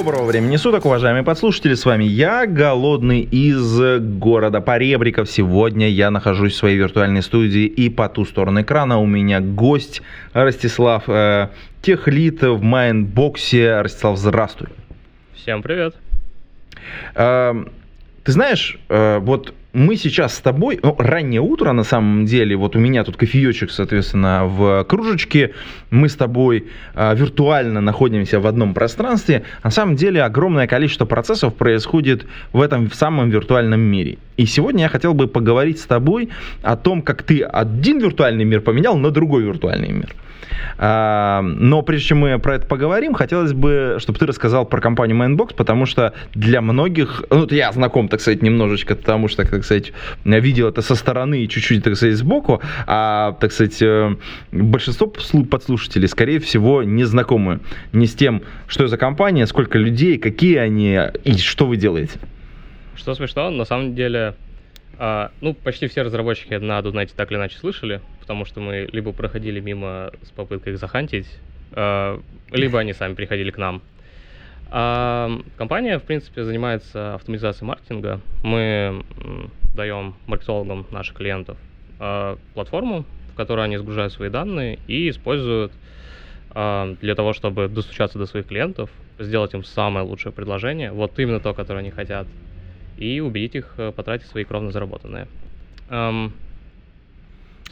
Доброго времени суток, уважаемые подслушатели, с вами я, Голодный из города Поребриков. Сегодня я нахожусь в своей виртуальной студии и по ту сторону экрана у меня гость Ростислав, э, техлид в Mindbox е. Ростислав, здравствуй. Всем привет. Э, ты знаешь, э, вот мы сейчас с тобой, ну, раннее утро на самом деле, вот у меня тут кофеечек, соответственно, в кружечке, мы с тобой э, виртуально находимся в одном пространстве, на самом деле огромное количество процессов происходит в этом в самом виртуальном мире. И сегодня я хотел бы поговорить с тобой о том, как ты один виртуальный мир поменял на другой виртуальный мир. А, но прежде чем мы про это поговорим, хотелось бы, чтобы ты рассказал про компанию Mainbox, потому что для многих, ну, я знаком, так сказать, немножечко, потому что, так сказать, видел это со стороны и чуть-чуть, так сказать, сбоку, а, так сказать, э, большинство подслушателей, скорее всего, не знакомы ни с тем, что за компания, сколько людей, какие они и что вы делаете. Что смешно, на самом деле, а, ну, почти все разработчики на Дунете так или иначе слышали, потому что мы либо проходили мимо с попыткой их захантить, а, либо они сами приходили к нам. А, компания, в принципе, занимается автоматизацией маркетинга. Мы даем маркетологам наших клиентов а, платформу, в которой они сгружают свои данные и используют а, для того, чтобы достучаться до своих клиентов, сделать им самое лучшее предложение, вот именно то, которое они хотят, и убедить их э, потратить свои кровно заработанные.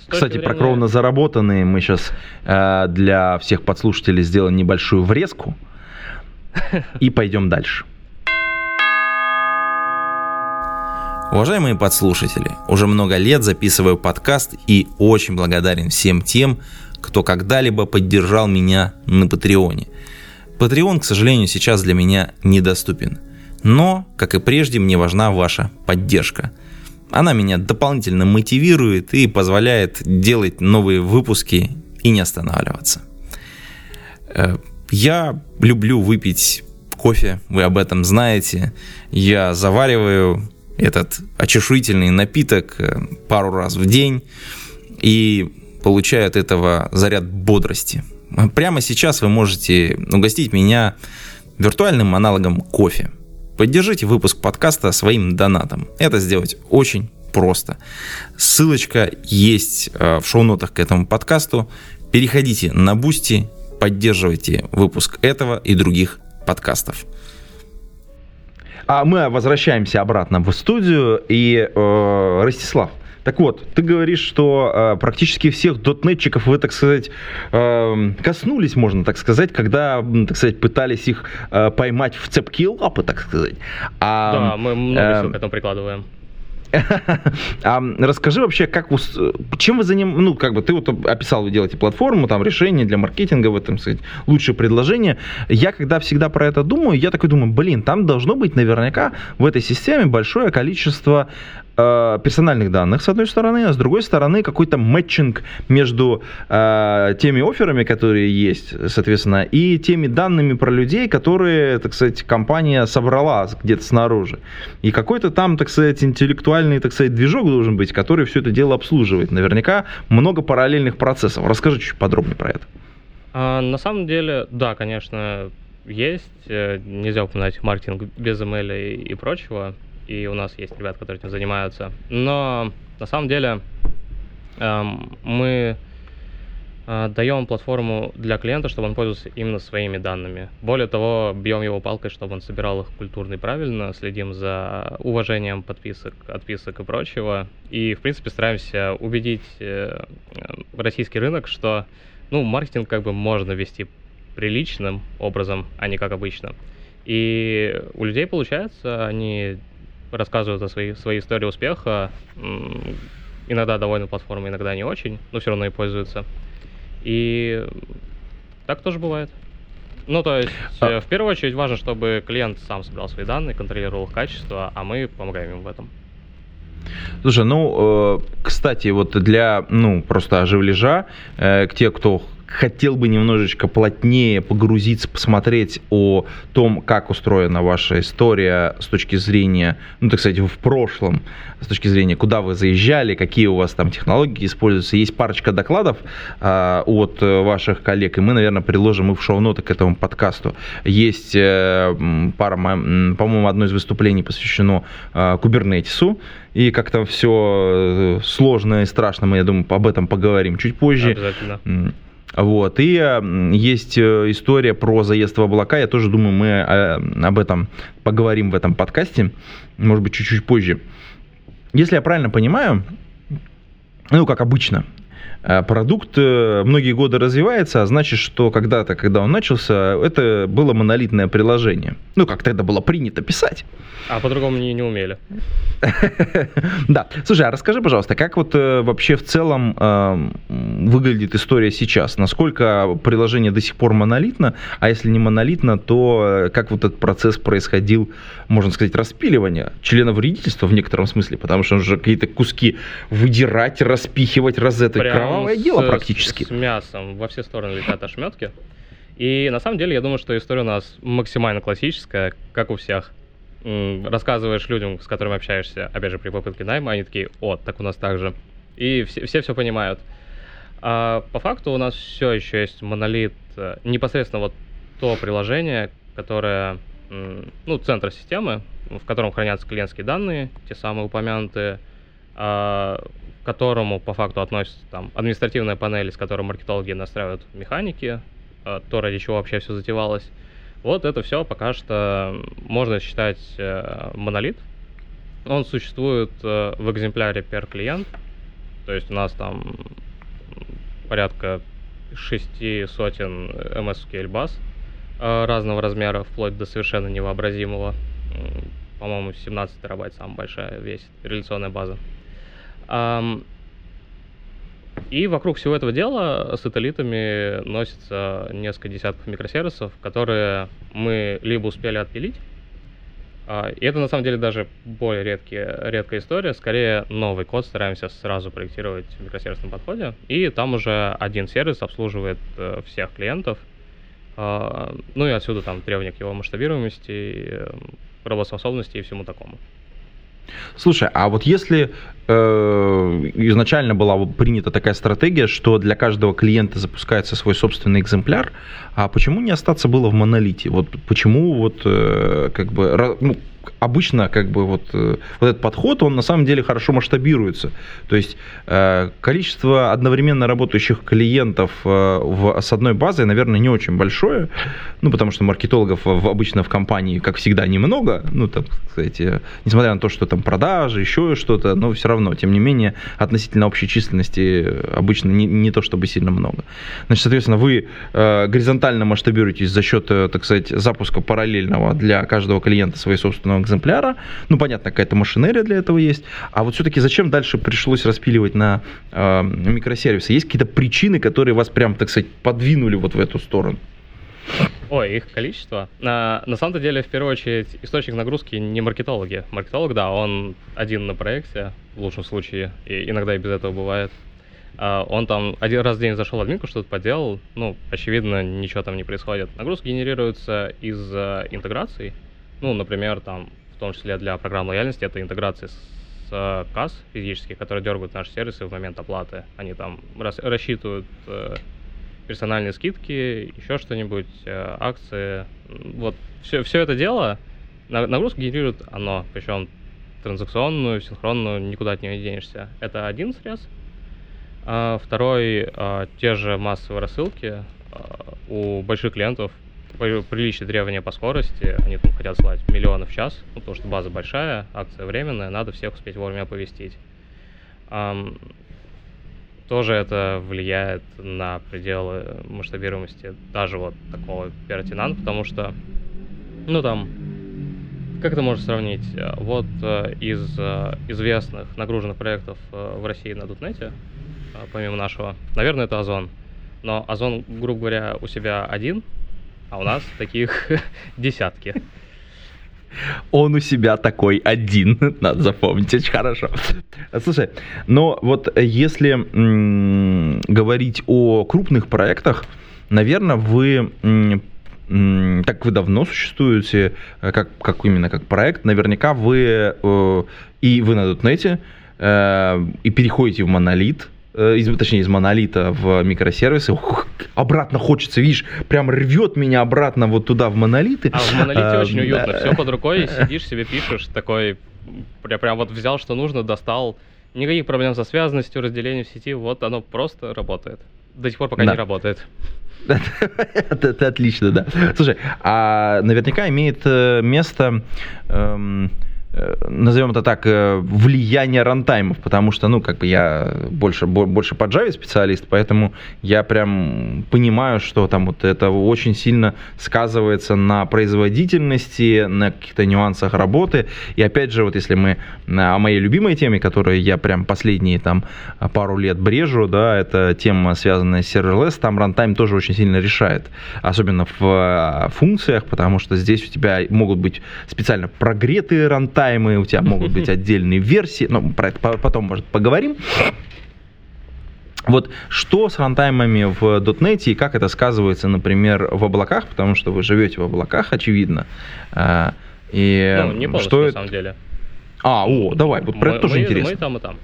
Кстати, время... про кровно заработанные мы сейчас э, для всех подслушателей сделаем небольшую врезку и пойдем дальше. Уважаемые подслушатели, уже много лет записываю подкаст и очень благодарен всем тем, кто когда-либо поддержал меня на Патреоне. Патреон, к сожалению, сейчас для меня недоступен – но, как и прежде, мне важна ваша поддержка. Она меня дополнительно мотивирует и позволяет делать новые выпуски и не останавливаться. Я люблю выпить кофе, вы об этом знаете. Я завариваю этот очешуительный напиток э, пару раз в день и получаю от этого заряд бодрости. Прямо сейчас вы можете угостить меня виртуальным аналогом кофе – Поддержите выпуск подкаста своим донатом. Это сделать очень просто. Ссылочка есть э, в шоу-нотах к этому подкасту. Переходите на Boosty, поддерживайте выпуск этого и других подкастов. А мы возвращаемся обратно в студию. И э, Ростислав, так вот, ты говоришь, что э, практически всех дотнетчиков вы, так сказать, э, коснулись, можно так сказать, когда, так сказать, пытались их э, поймать в цепкие лапы, так сказать. А, да, мы много э, всего к этому прикладываем. А расскажи вообще, как вы, чем вы занимаетесь, ну, как бы ты вот описал, вы делаете платформу, там, решение для маркетинга, в этом, сказать, лучшее предложение. Я, когда всегда про это думаю, я такой думаю, блин, там должно быть наверняка в этой системе большое количество э, персональных данных, с одной стороны, а с другой стороны какой-то мэтчинг между э, теми офферами, которые есть, соответственно, и теми данными про людей, которые, так сказать, компания собрала где-то снаружи. И какой-то там, так сказать, интеллектуальный, так сказать, движок должен быть, который все это дело обслуживает. Наверняка много параллельных процессов. Расскажи чуть подробнее про это. А, на самом деле, да, конечно, есть. Э, нельзя упоминать маркетинг без ML и, и прочего и у нас есть ребята, которые этим занимаются. Но на самом деле эм, мы э, даем платформу для клиента, чтобы он пользовался именно своими данными. Более того, бьем его палкой, чтобы он собирал их культурно и правильно, следим за уважением подписок, отписок и прочего. И, в принципе, стараемся убедить э, российский рынок, что ну, маркетинг как бы можно вести приличным образом, а не как обычно. И у людей получается, они рассказывают о своей, своей истории успеха. Иногда довольны платформой, иногда не очень, но все равно и пользуются. И так тоже бывает. Ну, то есть, а... Э, в первую очередь важно, чтобы клиент сам собирал свои данные, контролировал их качество, а мы помогаем ему в этом. Слушай, ну, э, кстати, вот для, ну, просто оживляжа, э, к те, кто хотел бы немножечко плотнее погрузиться, посмотреть о том, как устроена ваша история с точки зрения, ну, так сказать, в прошлом, с точки зрения, куда вы заезжали, какие у вас там технологии используются. Есть парочка докладов э, от ваших коллег, и мы, наверное, приложим их в шоу-ноты к этому подкасту. Есть э, пара, по-моему, одно из выступлений посвящено э, кубернетису, и как-то все э, сложно и страшно, мы, я думаю, об этом поговорим чуть позже. Обязательно. Вот. И есть э, история про заезд в облака. Я тоже думаю, мы э, об этом поговорим в этом подкасте, может быть, чуть-чуть позже. Если я правильно понимаю, ну, как обычно, продукт э, многие годы развивается, а значит, что когда-то, когда он начался, это было монолитное приложение. Ну, как тогда было принято писать. А по-другому не, не умели. Да. Слушай, а расскажи, пожалуйста, как вот э, вообще в целом выглядит история сейчас? Насколько приложение до сих пор монолитно? А если не монолитно, то как вот этот процесс происходил, можно сказать, распиливания члена вредительства в некотором смысле? Потому что нужно какие-то куски выдирать, распихивать, розеты, кровавое с, дело практически. С, с мясом во все стороны летят ошметки. И на самом деле я думаю, что история у нас максимально классическая, как у всех. Рассказываешь людям, с которыми общаешься, опять же, при попытке найма, они такие, о, так у нас так же. И все все, все понимают. А по факту у нас все еще есть монолит, э, непосредственно вот то приложение, которое, ну, центр системы, в котором хранятся клиентские данные, те самые упомянутые, а, которому по факту относится там административная панель, с которой маркетологи настраивают механики, э, то, ради чего вообще все затевалось. Вот это все пока что можно считать э, монолит. Он существует э, в экземпляре per клиент, то есть у нас там порядка шести сотен MSQL баз разного размера, вплоть до совершенно невообразимого. По-моему, 17 терабайт самая большая весит реляционная база. И вокруг всего этого дела сателлитами носится несколько десятков микросервисов, которые мы либо успели отпилить, а, и это на самом деле даже более редкие, редкая история. Скорее, новый код стараемся сразу проектировать в микросервисном подходе. И там уже один сервис обслуживает э, всех клиентов. А, ну и отсюда там требования к его масштабируемости, э, работоспособности и всему такому. Слушай, а вот если э, изначально была принята такая стратегия, что для каждого клиента запускается свой собственный экземпляр, а почему не остаться было в монолите? Вот почему вот э, как бы ну, обычно как бы вот, э, вот этот подход, он на самом деле хорошо масштабируется. То есть э, количество одновременно работающих клиентов э, в, с одной базой, наверное, не очень большое, ну, потому что маркетологов в, обычно в компании, как всегда, немного, ну, там, кстати, несмотря на то, что там продажи, еще что-то, но все равно, тем не менее, относительно общей численности обычно не, не то, чтобы сильно много. Значит, соответственно, вы горизонтально масштабируетесь за счет, так сказать, запуска параллельного для каждого клиента своей собственного экземпляра. Ну, понятно, какая-то машинерия для этого есть. А вот все-таки зачем дальше пришлось распиливать на э, микросервисы? Есть какие-то причины, которые вас прям, так сказать, подвинули вот в эту сторону? Ой, их количество. На, на самом деле, в первую очередь, источник нагрузки не маркетологи. Маркетолог, да, он один на проекте, в лучшем случае, и иногда и без этого бывает. Uh, он там один раз в день зашел в админку, что-то поделал, ну, очевидно, ничего там не происходит. Нагрузки генерируются из uh, интеграций, ну, например, там, в том числе для программ лояльности, это интеграция с э, касс физических, которые дергают наши сервисы в момент оплаты. Они там рас рассчитывают э, персональные скидки, еще что-нибудь, э, акции. Вот все, все это дело нагрузку генерирует оно, причем транзакционную, синхронную, никуда от нее не денешься. Это один срез. А второй, те же массовые рассылки. У больших клиентов приличные требования по скорости, они там хотят слать миллионы в час, ну, потому что база большая, акция временная, надо всех успеть вовремя оповестить. Um, тоже это влияет на пределы масштабируемости даже вот такого пиратинан, потому что, ну там, как это можно сравнить? Вот э, из э, известных нагруженных проектов э, в России на Дутнете, помимо нашего, наверное, это Озон. Но Озон, грубо говоря, у себя один, а у нас таких десятки. Он у себя такой один, надо запомнить, очень хорошо. Слушай, но вот если м, говорить о крупных проектах, наверное, вы так вы давно существуете, э, как, как именно как проект, наверняка вы э, и вы на .NET, э, и переходите в монолит, из, точнее, из монолита в микросервисы. Ух, обратно хочется, видишь, прям рвет меня обратно вот туда в монолиты. А в монолите а, очень уютно, да. все под рукой, сидишь себе пишешь, такой, прям, прям вот взял, что нужно, достал. Никаких проблем со связанностью, разделением сети, вот оно просто работает. До сих пор пока да. не работает. это, это отлично, да. Слушай, а наверняка имеет э, место эм, Э, назовем это так, э, влияние рантаймов, потому что, ну, как бы я больше, больше по Java специалист, поэтому я прям понимаю, что там вот это очень сильно сказывается на производительности, на каких-то нюансах работы. И опять же, вот если мы о моей любимой теме, которую я прям последние там пару лет брежу, да, это тема, связанная с serverless, там рантайм тоже очень сильно решает, особенно в э, функциях, потому что здесь у тебя могут быть специально прогретые рантаймы, читаемые, у тебя могут быть отдельные версии, но про это потом, может, поговорим. Вот что с рантаймами в .NET и как это сказывается, например, в облаках, потому что вы живете в облаках, очевидно. А, и ну, не полностью, что на самом деле. А, о, давай, вот про мы, это тоже мы, интересно. Мы там и там.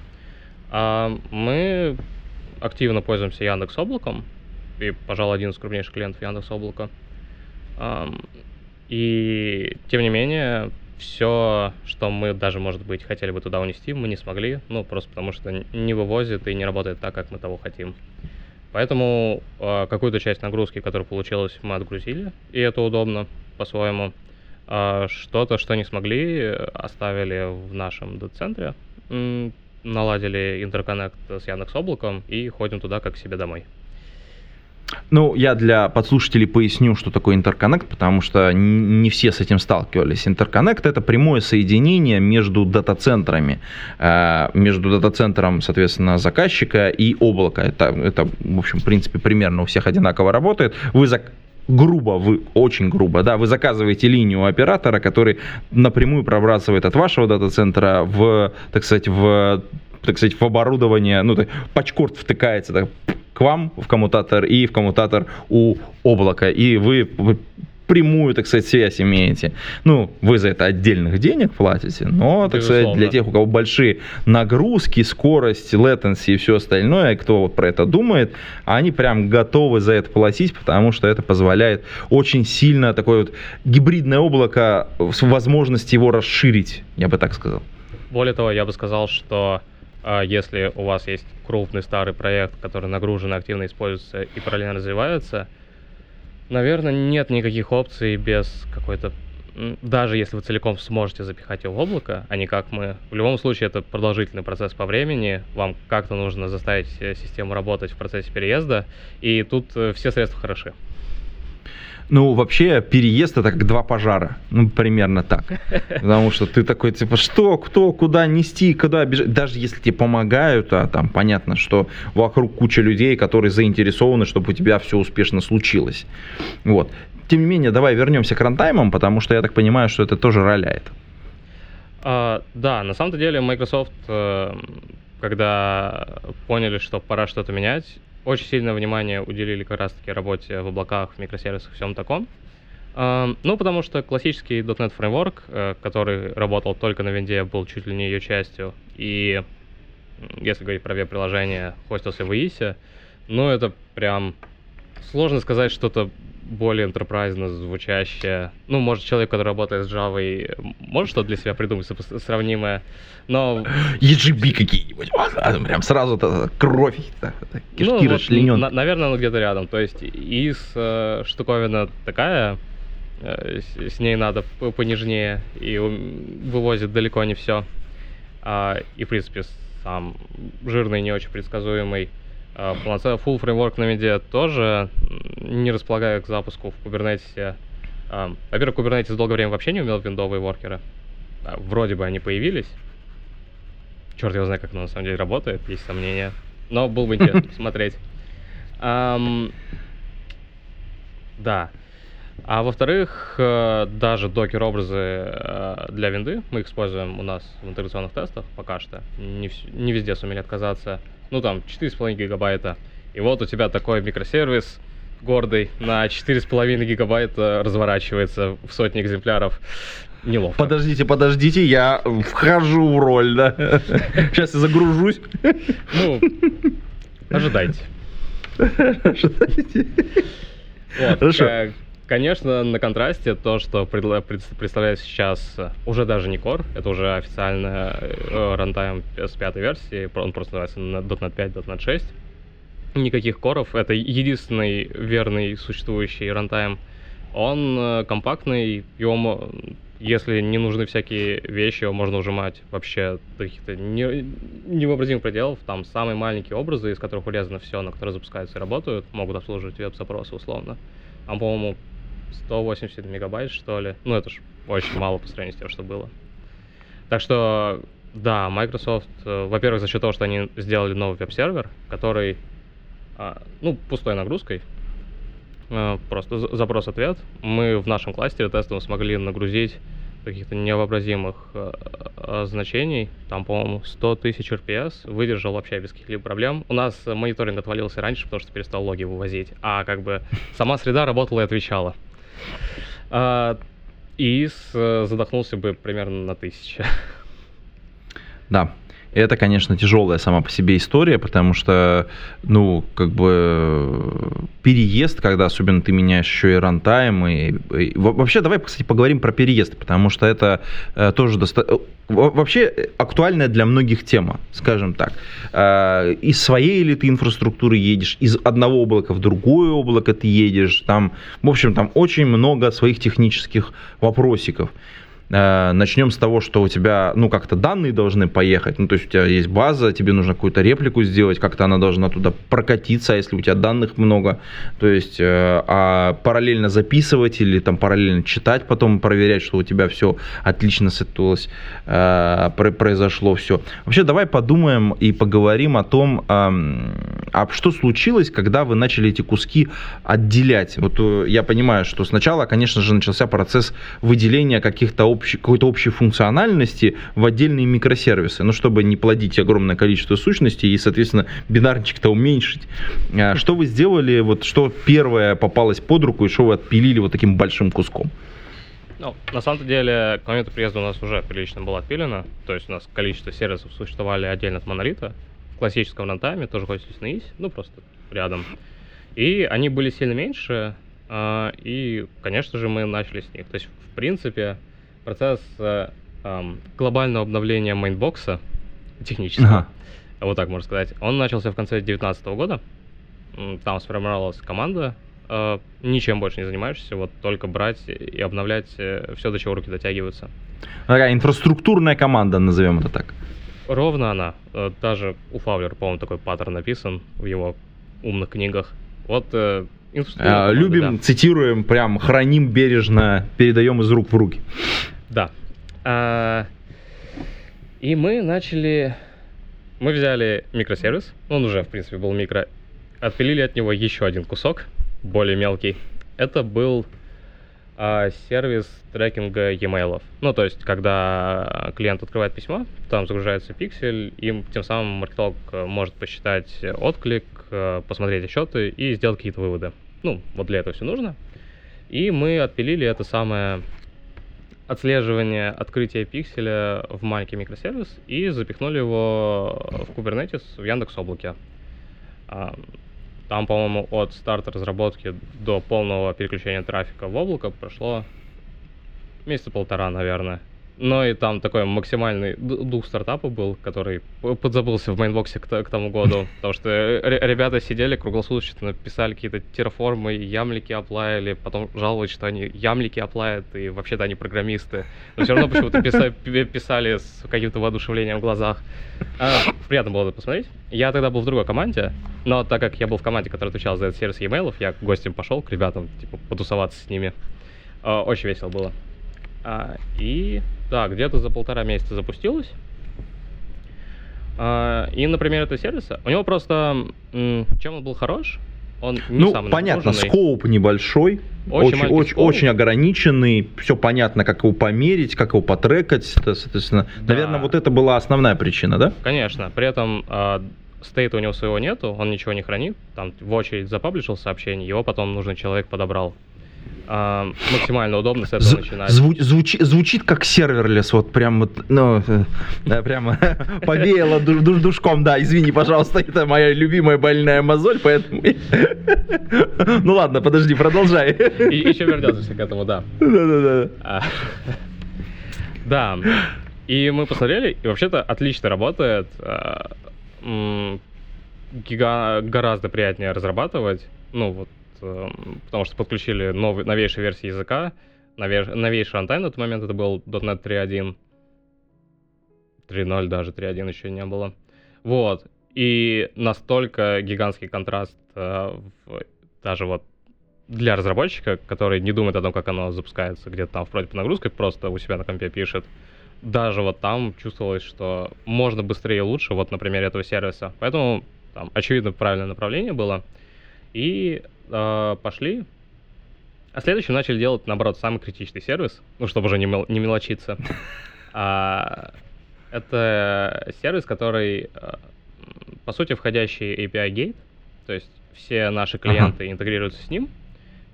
А, мы активно пользуемся Яндекс Облаком, и, пожалуй, один из крупнейших клиентов Яндекс Облака. А, и, тем не менее, все, что мы даже, может быть, хотели бы туда унести, мы не смогли, ну, просто потому что не вывозит и не работает так, как мы того хотим. Поэтому э, какую-то часть нагрузки, которая получилась, мы отгрузили, и это удобно по-своему. А что-то, что не смогли, оставили в нашем дата-центре, наладили интерконнект с Яндекс Облаком и ходим туда как себе домой. Ну, я для подслушателей поясню, что такое интерконнект, потому что не все с этим сталкивались. Интерконнект – это прямое соединение между дата-центрами, э, между дата-центром, соответственно, заказчика и облака. Это, это, в общем, в принципе, примерно у всех одинаково работает. Вы зак грубо, вы очень грубо, да, вы заказываете линию оператора, который напрямую пробрасывает от вашего дата-центра в, так сказать, в так сказать, в оборудование, ну, так, пачкорд втыкается, так, к вам в коммутатор и в коммутатор у облака, и вы прямую, так сказать, связь имеете. Ну, вы за это отдельных денег платите, но, так Безусловно. сказать, для тех, у кого большие нагрузки, скорость, latency и все остальное, кто вот про это думает, они прям готовы за это платить, потому что это позволяет очень сильно такое вот гибридное облако с возможностью его расширить, я бы так сказал. Более того, я бы сказал, что если у вас есть крупный старый проект, который нагружен, активно используется и параллельно развивается, наверное, нет никаких опций без какой-то... Даже если вы целиком сможете запихать его в облако, а не как мы... В любом случае, это продолжительный процесс по времени. Вам как-то нужно заставить систему работать в процессе переезда, и тут э, все средства хороши. Ну, вообще, переезд это как два пожара. Ну, примерно так. Потому что ты такой, типа, что, кто, куда нести, куда бежать. Даже если тебе помогают, а там понятно, что вокруг куча людей, которые заинтересованы, чтобы у тебя все успешно случилось. Вот. Тем не менее, давай вернемся к рантаймам, потому что я так понимаю, что это тоже роляет. А, да, на самом деле Microsoft, э, когда поняли, что пора что-то менять, очень сильное внимание уделили как раз-таки работе в облаках, в микросервисах, всем таком. Ну, потому что классический .NET фреймворк, э, который работал только на винде, был чуть ли не ее частью, и если говорить про веб-приложение, хостился в EIS, ну, это прям сложно сказать что-то более enterprise звучащее. Ну, может, человек, который работает с Java, может что-то для себя придумать сравнимое, но... EGB какие-нибудь, а, прям сразу -то кровь, кишки ну, расчленен. Вот, наверное, он где-то рядом. То есть из э, штуковина такая, э, с, с ней надо понежнее, и вывозит далеко не все. А, и, в принципе, сам жирный, не очень предсказуемый full фреймворк на медиа тоже не располагаю к запуску в Kubernetes. А, во-первых, Kubernetes долгое время вообще не умел виндовые воркеры. А, вроде бы они появились. Черт его знает, как оно на самом деле работает, есть сомнения. Но было бы интересно посмотреть. Да. А во-вторых, э, даже докер-образы э, для винды мы их используем у нас в интеграционных тестах пока что. Не, не везде сумели отказаться. Ну там 4,5 гигабайта. И вот у тебя такой микросервис гордый на 4,5 гигабайта разворачивается в сотни экземпляров. Неловко. Подождите, подождите, я вхожу в роль, да? Сейчас я загружусь. Ну, ожидайте. Вот, Хорошо. э, Конечно, на контрасте то, что представляет сейчас э, уже даже не Core, это уже официально э, рантайм с пятой версии, он просто называется на .NET 5, .NET 6. Никаких коров, это единственный верный существующий рантайм. Он э, компактный, его, если не нужны всякие вещи, его можно ужимать вообще до каких-то не- невообразимых пределов. Там самые маленькие образы, из которых урезано все, на которые запускаются и работают, могут обслуживать веб-запросы условно. Там, по-моему, 180 мегабайт, что ли. Ну, это ж очень мало по сравнению с тем, что было. Так что, да, Microsoft, э, во-первых, за счет того, что они сделали новый веб-сервер, который, а, ну, пустой нагрузкой, э, просто за- запрос-ответ, мы в нашем кластере тестовом смогли нагрузить каких-то невообразимых э, значений, там, по-моему, 100 тысяч RPS, выдержал вообще без каких-либо проблем. У нас мониторинг отвалился раньше, потому что перестал логи вывозить, а как бы сама среда работала и отвечала. А, и с- задохнулся бы примерно на тысячу. Да. Это, конечно, тяжелая сама по себе история, потому что, ну, как бы переезд, когда особенно ты меняешь еще и рантайм, и, и- во- вообще давай, кстати, поговорим про переезд, потому что это э, тоже доста- э, во- вообще э, актуальная для многих тема, скажем так. Э, из своей ли ты инфраструктуры едешь, из одного облака в другое облако ты едешь, там, в общем, там очень много своих технических вопросиков. Э, Начнем с того, что у тебя, ну, как-то данные должны поехать. Ну, то есть у тебя есть база, тебе нужно какую-то реплику сделать, как-то она должна туда прокатиться, а если у тебя данных много. То есть, э, а параллельно записывать или там параллельно читать, потом проверять, что у тебя все отлично сетулось, э, про- произошло все. Вообще, давай подумаем и поговорим о том, ам, а что случилось, когда вы начали эти куски отделять. Вот э, я понимаю, что сначала, конечно же, начался процесс выделения каких-то общей, какой-то общей функциональности в отдельные микросервисы, ну, чтобы не плодить огромное количество сущностей и, соответственно, бинарничек-то уменьшить. А Что вы сделали, вот что первое попалось под руку и что вы отпилили вот таким большим куском? Ну, на самом деле, к моменту приезда у нас уже прилично было отпилено. То есть у нас количество сервисов существовали отдельно от монолита. В классическом runtime е тоже на IIS, ну просто рядом. И они были сильно меньше, а, и, конечно же, мы начали с них. То есть, в принципе, процесс э, ам, глобального обновления Mindbox а технического, Ага. вот так можно сказать, он начался в конце 2019 года. Там сформировалась команда, э, ничем больше не занимаешься, вот только брать и обновлять все, до чего руки дотягиваются. Такая инфраструктурная команда, назовем это так. Ровно она. Э, Даже у Фаулера, по-моему, такой паттерн написан в его умных книгах. Вот э, инфраструктурная А, команда, Любим, да. цитируем, прям храним бережно, передаем из рук в руки. Да. А, И мы начали... Мы взяли микросервис, он уже, в принципе, был микро, отпилили от него еще один кусок, более мелкий. Это был а, сервис трекинга e-mail. Ну, то есть, когда клиент открывает письмо, там загружается пиксель, и тем самым маркетолог э, может посчитать отклик, э, посмотреть отчеты и сделать какие-то выводы. Ну, вот для этого все нужно. И мы отпилили это самое отслеживание открытия пикселя в маленький микросервис и запихнули его в Kubernetes в Яндекс Облаке. А, Там, по-моему, от старта разработки до полного переключения трафика в облако прошло месяца полтора, наверное. Но и там такой максимальный дух стартапа был, который подзабылся в Mindbox е к, тому году. Потому что ре- ребята сидели круглосуточно, писали какие-то Terraform ы, YAML ики apply или, потом жаловались, что они YAML ики apply ят, и вообще-то они программисты. Но все равно почему-то писа- пи- писали с каким-то воодушевлением в глазах. А, приятно было это посмотреть. Я тогда был в другой команде, но так как я был в команде, которая отвечала за этот сервис e-mail, я гостем пошел к ребятам, типа, потусоваться с ними. А, Очень весело было. А, и да, где-то за полтора месяца запустилось. А, и, например, этого сервиса, у него просто, чем он был хорош, Он не Ну, самый понятно, скоуп небольшой, Очень очень, очень, скоуп. очень ограниченный, все понятно, как его померить, как его потрекать, это, соответственно. Да. Наверное, вот это была основная причина, да? Конечно. При этом а, state а у него своего нету, он ничего не хранит. Там в очередь за publish ил сообщение, его потом нужный человек подобрал. А, максимально удобно с этого З- начинать. зву- звучи- звучит как serverless, вот прям вот, ну, да, прямо повеяло ду- ду- душком, да, извини, пожалуйста, это моя любимая больная мозоль, поэтому... Ну ладно, подожди, продолжай. И еще вернется к этому, да. Да-да-да. А, Да. И мы посмотрели, и вообще-то отлично работает. А, м, гига- Гораздо приятнее разрабатывать. Ну вот, потому что подключили новый, новейшие версии языка, нове- новейший рантайм на тот момент это был .NET 3.1. 3.0 даже, 3.1 еще не было. Вот. И настолько гигантский контраст э, в- даже вот для разработчика, который не думает о том, как оно запускается где-то там в нагрузкой, просто у себя на компе пишет, даже вот там чувствовалось, что можно быстрее и лучше, вот на примере этого сервиса. Поэтому там, очевидно, правильное направление было. И э, пошли. А следующим начали делать, наоборот, самый критичный сервис, ну, чтобы уже не, мел- не мелочиться. А, это сервис, который, м, по сути, входящий API гейт, то есть все наши клиенты интегрируются с ним,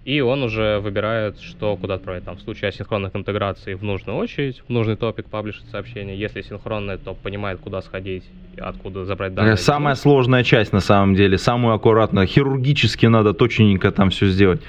и он уже выбирает, что куда отправить. Там, в случае асинхронных интеграций в нужную очередь, в нужный топик паблишит сообщение. Если синхронное, то понимает, куда сходить, откуда забрать данные. Самая сложная часть на самом деле, самую аккуратно, хирургически надо точненько там все сделать.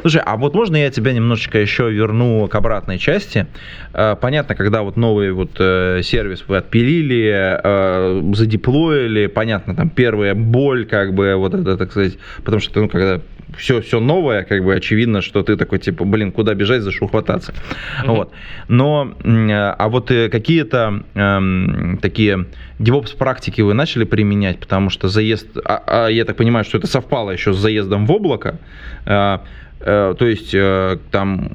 Слушай, а вот можно я тебя немножечко еще верну к обратной части? Э, Понятно, когда вот новый вот э, сервис вы отпилили, э, задеплоили, понятно, там первая боль, как бы, вот это, так сказать, потому что, ну, когда все, все новое, как бы очевидно, что ты такой, типа, блин, куда бежать, за что хвататься. Мгм. Вот. Но, а вот э, какие-то эм, такие DevOps практики вы начали применять, потому что заезд, а, а я так понимаю, что это совпало еще с заездом в облако, э, э, то есть э, там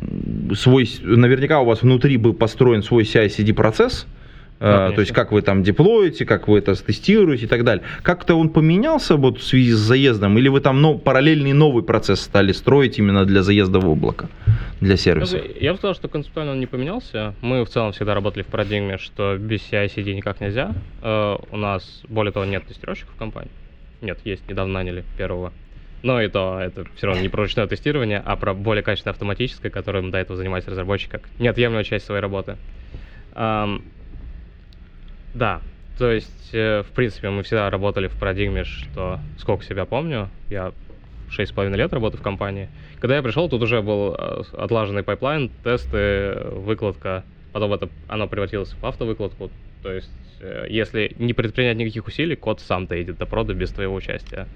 свой, наверняка у вас внутри был построен свой CI/CD процесс, э, Да, то есть конечно. как вы там деплоите, как вы это тестируете и так далее. Как-то он поменялся вот в связи с заездом, или вы там но, параллельный новый процесс стали строить именно для заезда в облако, для Ну, сервиса? Я бы сказал, что концептуально он не поменялся. Мы в целом всегда работали в парадигме, что без CI-CD никак нельзя. Э, у нас, более того, нет тестировщиков в компании. Нет, есть, недавно наняли первого. Но и то, это все равно не про ручное тестирование, а про более качественное автоматическое, которым до этого занимается разработчик, как неотъемлемая часть своей работы. Да, то есть, э, в принципе, мы всегда работали в парадигме, что сколько себя помню, я шесть с половиной лет работаю в компании. Когда я пришел, тут уже был э, отлаженный pipeline, тесты, выкладка. Потом это, оно превратилось в автовыкладку. То есть, э, если не предпринять никаких усилий, код сам доедет до прода без твоего участия.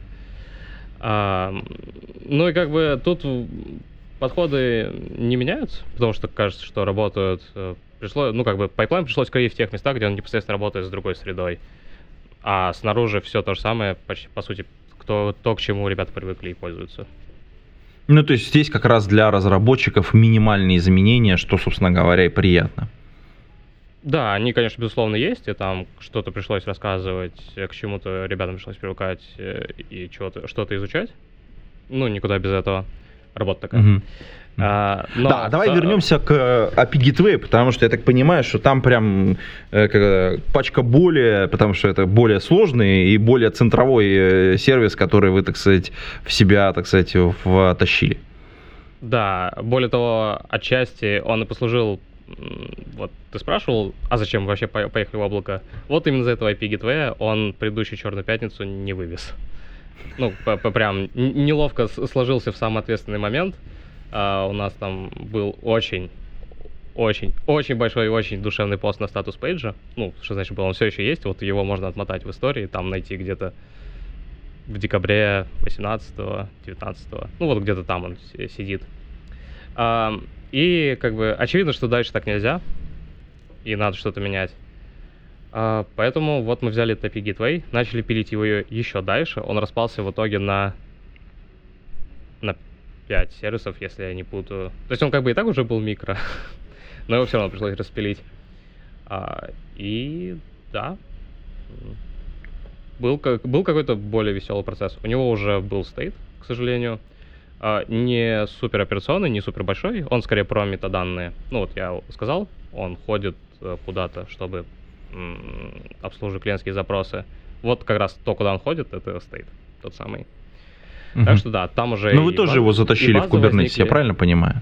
А, ну и как бы тут подходы не меняются, потому что кажется, что работают... Пришло, ну как бы pipeline пришлось кроить в тех местах, где он непосредственно работает с другой средой. А снаружи все то же самое, почти, по сути, кто, то, к чему ребята привыкли и пользуются. Ну, то есть здесь как раз для разработчиков минимальные изменения, что, собственно говоря, и приятно. Да, они, конечно, безусловно, есть, и там что-то пришлось рассказывать, э, к чему-то ребятам пришлось привыкать э, и чего-то, что-то изучать. Ну, никуда без этого. Работа такая. Мгм. А, но да, давай в- вернемся к э, API Gateway, потому что я так понимаю, что там прям э, э, пачка более, потому что это более сложный и более центровой э, сервис, который вы, так сказать, в себя, так сказать, втащили. Да, более того, отчасти он и послужил... Вот ты спрашивал, а зачем вообще по- поехали в облако? Вот именно из этого IP Gateway он предыдущую Черную Пятницу не вывез. Ну, прям неловко сложился в самый ответственный момент. А, у нас там был очень, очень, очень большой и очень душевный пост на статус пейджа. Ну, что значит был, он все еще есть, вот его можно отмотать в истории, там найти где-то в декабре 18 19 ну вот где-то там он си- сидит. А, и как бы очевидно, что дальше так нельзя, и надо что-то менять. А, поэтому вот мы взяли API Gateway, начали пилить его еще дальше, он распался в итоге на на 5 сервисов, если я не путаю. То есть он как бы и так уже был микро, но его все равно пришлось распилить. А, и да, был, как, был какой-то более веселый процесс. У него уже был стейт, к сожалению. А, не супер операционный, не супер большой, он скорее про метаданные. Ну вот я сказал, он ходит э, куда-то, чтобы м, обслуживать клиентские запросы. Вот как раз то, куда он ходит, это стейт, тот самый. Мгм. Так что да, там уже... Ну, вы тоже баз- его затащили в Kubernetes, я правильно понимаю?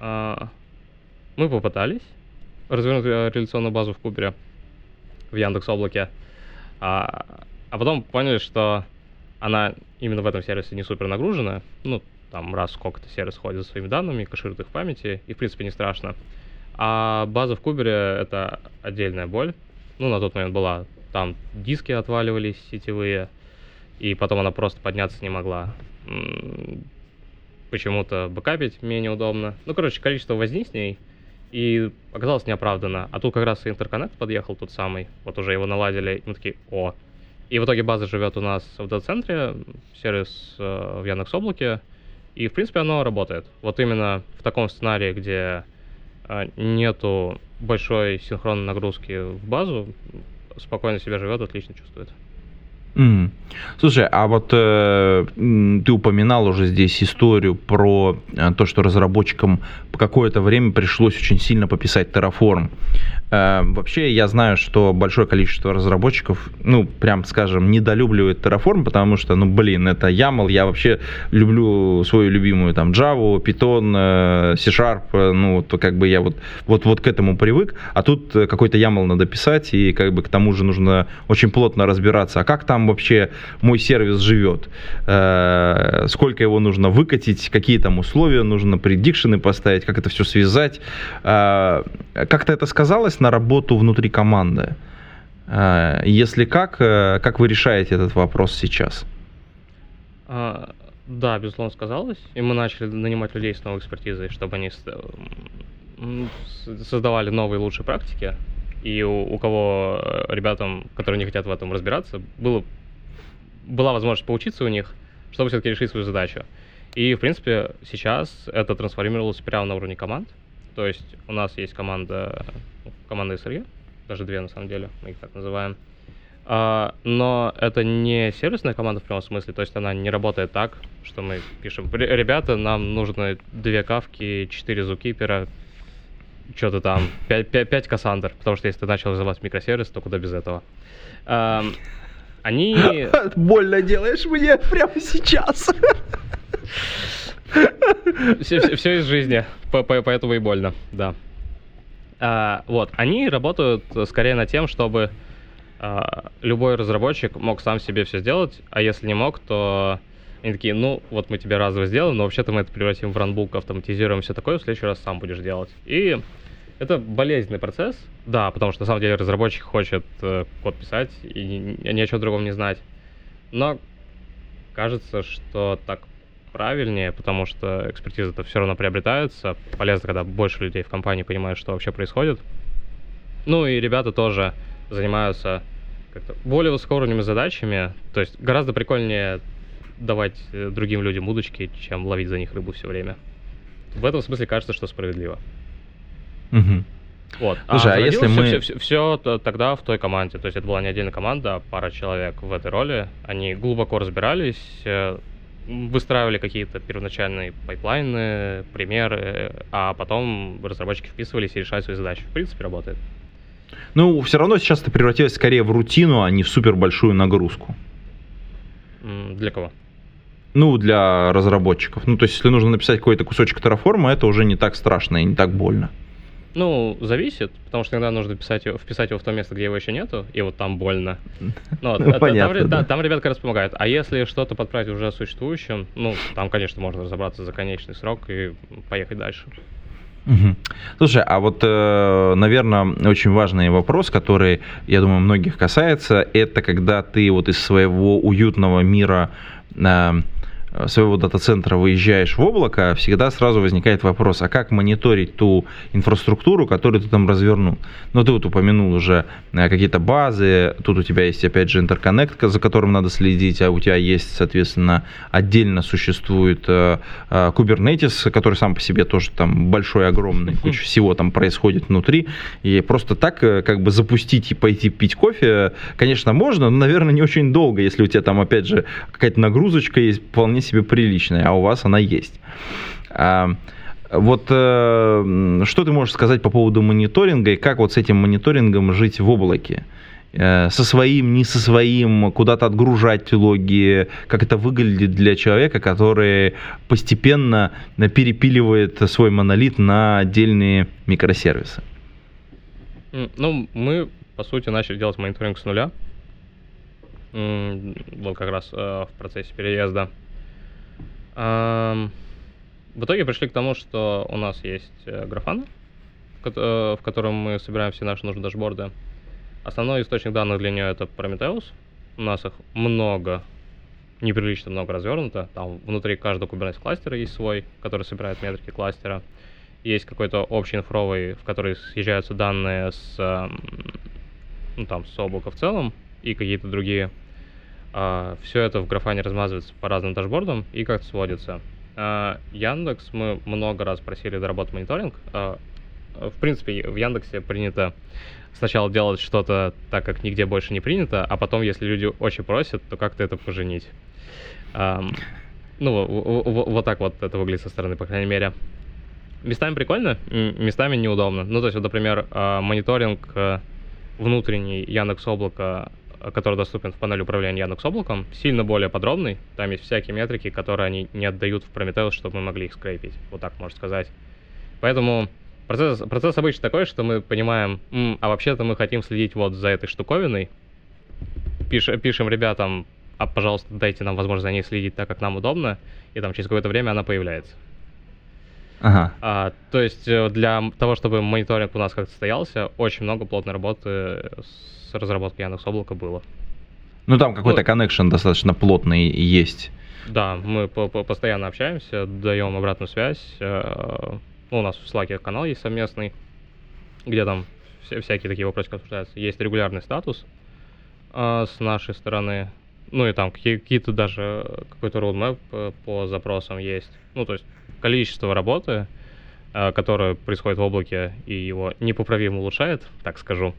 А, Мы попытались развернуть э, реляционную базу в Кубере, в Яндекс Облаке, а, а потом поняли, что она именно в этом сервисе не супер нагружена. Ну, там раз сколько-то сервис ходит за своими данными, кэширует их в памяти, и в принципе не страшно. А база в Кубере — это отдельная боль. Ну, на тот момент была. Там диски отваливались сетевые, и потом она просто подняться не могла. Почему-то бэкапить менее удобно. Ну, короче, количество возни с ней и оказалось неоправданно. А тут как раз и интерконнект подъехал тот самый, вот уже его наладили, и мы такие, о. И в итоге база живет у нас в дата-центре, сервис э, в Яндекс Облаке, и в принципе оно работает. Вот именно в таком сценарии, где э, нету большой синхронной нагрузки в базу, спокойно себя живет, отлично чувствует. Мгм. Слушай, а вот э, ты упоминал уже здесь историю про э, то, что разработчикам по какое-то время пришлось очень сильно пописать Terraform. Э, вообще, я знаю, что большое количество разработчиков, ну, прям скажем, недолюбливает Terraform, потому что, ну, блин, это YAML, я вообще люблю свою любимую там Java, Python, э, C-Sharp, э, ну, вот как бы я вот, вот, вот к этому привык, а тут какой-то YAML надо писать, и как бы к тому же нужно очень плотно разбираться, а как там вообще мой сервис живет, Э, сколько его нужно выкатить, какие там условия нужно, предикшены поставить, как это все связать. Э, Как-то это сказалось на работу внутри команды? Э, Если как, как вы решаете этот вопрос сейчас? А, да, безусловно, сказалось. И мы начали нанимать людей с новой экспертизой, чтобы они создавали новые лучшие практики. И у, у кого ребятам, которые не хотят в этом разбираться, было, была возможность поучиться у них, чтобы все-таки решить свою задачу. И, в принципе, сейчас это трансформировалось прямо на уровне команд. То есть у нас есть команда, ну, команда SRE, даже две на самом деле, мы их так называем. А, но это не сервисная команда в прямом смысле, то есть она не работает так, что мы пишем, «Ре- ребята, нам нужно две кавки, четыре зукипера, что-то там, пять, пять, пять кассандр, потому что если ты начал развивать микросервис, то куда без этого. Ам, они... Больно делаешь мне прямо сейчас. Все, из жизни, по- по- поэтому и больно, да. А, вот, они работают скорее над тем, чтобы а, любой разработчик мог сам себе все сделать, а если не мог, то они такие, ну, вот мы тебе разово сделаем, но вообще-то мы это превратим в ранбук, автоматизируем все такое, в следующий раз сам будешь делать. И это болезненный процесс, да, потому что на самом деле разработчик хочет э, код писать и ни, ни о чем другом не знать. Но кажется, что так правильнее, потому что экспертиза-то все равно приобретается. Полезно, когда больше людей в компании понимают, что вообще происходит. Ну и ребята тоже занимаются как-то более высокоуровневыми задачами. То есть гораздо прикольнее давать э, другим людям удочки, чем ловить за них рыбу все время. В этом смысле кажется, что справедливо. Мгм. Вот. Слушай, а если мы- Все, тогда в той команде, то есть это была не отдельная команда, а пара человек в этой роли. Они глубоко разбирались, э, выстраивали какие-то первоначальные pipeline ы, примеры, а потом разработчики вписывались и решали свои задачи. В принципе, работает. Ну, все равно сейчас это превратилось скорее в рутину, а не в супер большую нагрузку. Для кого? Ну, для разработчиков. Ну, то есть, если нужно написать какой-то кусочек терраформа, это уже не так страшно и не так больно. Ну, зависит, потому что иногда нужно писать его, вписать его в то место, где его еще нету, и вот там больно. Ну, вот, Ну, понятно, там, ре- да. да, там ребят как раз помогают. А если что-то подправить уже существующим, ну, там, конечно, можно разобраться за конечный срок и поехать дальше. Слушай, а вот, наверное, очень важный вопрос, который, я думаю, многих касается, это когда ты вот из своего уютного мира э, э, своего дата-центра выезжаешь в облако, всегда сразу возникает вопрос, а как мониторить ту инфраструктуру, которую ты там развернул? Ну, ты вот упомянул уже э, какие-то базы, тут у тебя есть, опять же, интерконнект, за которым надо следить, а у тебя есть, соответственно, отдельно существует э, Kubernetes, который сам по себе тоже там большой, огромный, куча всего там происходит внутри, и просто так как бы запустить и пойти пить кофе, конечно, можно, но, наверное, не очень долго, если у тебя там, опять же, какая-то нагрузочка есть вполне себе приличная, а у вас она есть. А, вот э, что ты можешь сказать по поводу мониторинга и как вот с этим мониторингом жить в облаке? Э, со своим, не со своим, куда-то отгружать логи, как это выглядит для человека, который постепенно перепиливает свой монолит на отдельные микросервисы? Ну, мы, по сути, начали делать мониторинг с нуля был как раз э, в процессе переезда. В итоге пришли к тому, что у нас есть э, графан, э, в котором мы собираем все наши нужные дашборды. Основной источник данных для нее это Prometheus. У нас их много, неприлично много развернуто. Там внутри каждого Kubernetes кластера есть свой, который собирает метрики кластера. Есть какой-то общий инфровый, в который съезжаются данные с, ну, там, с облака в целом и какие-то другие все это в графане размазывается по разным дашбордам и как-то сводится. А, Яндекс мы много раз просили доработать мониторинг. А, в принципе, в Яндексе принято сначала делать что-то так, как нигде больше не принято, а потом, если люди очень просят, то как-то это поженить. Ну, вот так вот это выглядит со стороны, по крайней мере. Местами прикольно, местами неудобно. Ну, то есть, вот, например, мониторинг э, внутренний Яндекс Облака который доступен в панели управления Яндекс Облаком, сильно более подробный. Там есть всякие метрики, которые они не отдают в Prometheus, чтобы мы могли их скрепить. Вот так можно сказать. Поэтому процесс, процесс обычно такой, что мы понимаем, М, а вообще-то мы хотим следить вот за этой штуковиной. Пиш, пишем ребятам, а, пожалуйста, дайте нам возможность за ней следить так, как нам удобно, и там через какое-то время она появляется. Ага. А, то есть э, для того, чтобы мониторинг у нас как-то состоялся, очень много плотной работы с разработкой Яндекс Облака было. Ну там какой-то ну, connection достаточно плотный есть. Да, мы по -по постоянно общаемся, даем обратную связь. Э, ну, у нас в Slack канал есть совместный, где там вся всякие такие вопросы обсуждаются. Есть регулярный статус э, с нашей стороны. Ну и там какие-то даже какой-то roadmap по, по запросам есть. Ну, то есть количество работы, э, которое происходит в облаке и его непоправимо улучшает, так скажу,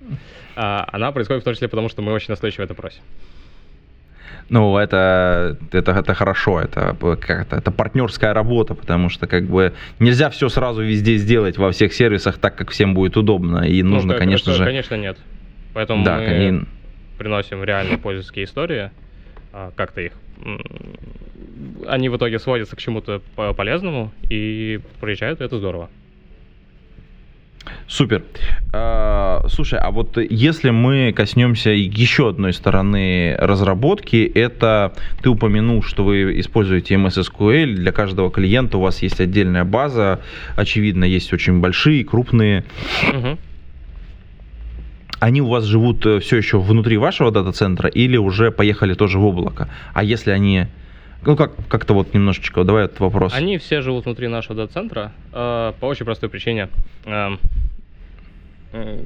э, она происходит в том числе потому, что мы очень настойчиво это просим. Ну, это, это, это хорошо, это, как это, это партнерская работа, потому что как бы нельзя все сразу везде сделать во всех сервисах так, как всем будет удобно. И ну, нужно, конечно это, же... Конечно, нет. Поэтому да, мы кон... приносим реальные пользовательские истории, а, как-то их они в итоге сводятся к чему-то полезному и приезжают, и это здорово. Супер. А, слушай, а вот если мы коснемся еще одной стороны разработки, это ты упомянул, что вы используете MS SQL, для каждого клиента у вас есть отдельная база, очевидно, есть очень большие, крупные. Угу они у вас живут э, все еще внутри вашего дата-центра или уже поехали тоже в облако? А если они... Ну, как, как-то вот немножечко, давай этот вопрос. Они все живут внутри нашего дата-центра э, по очень простой причине. Э, э,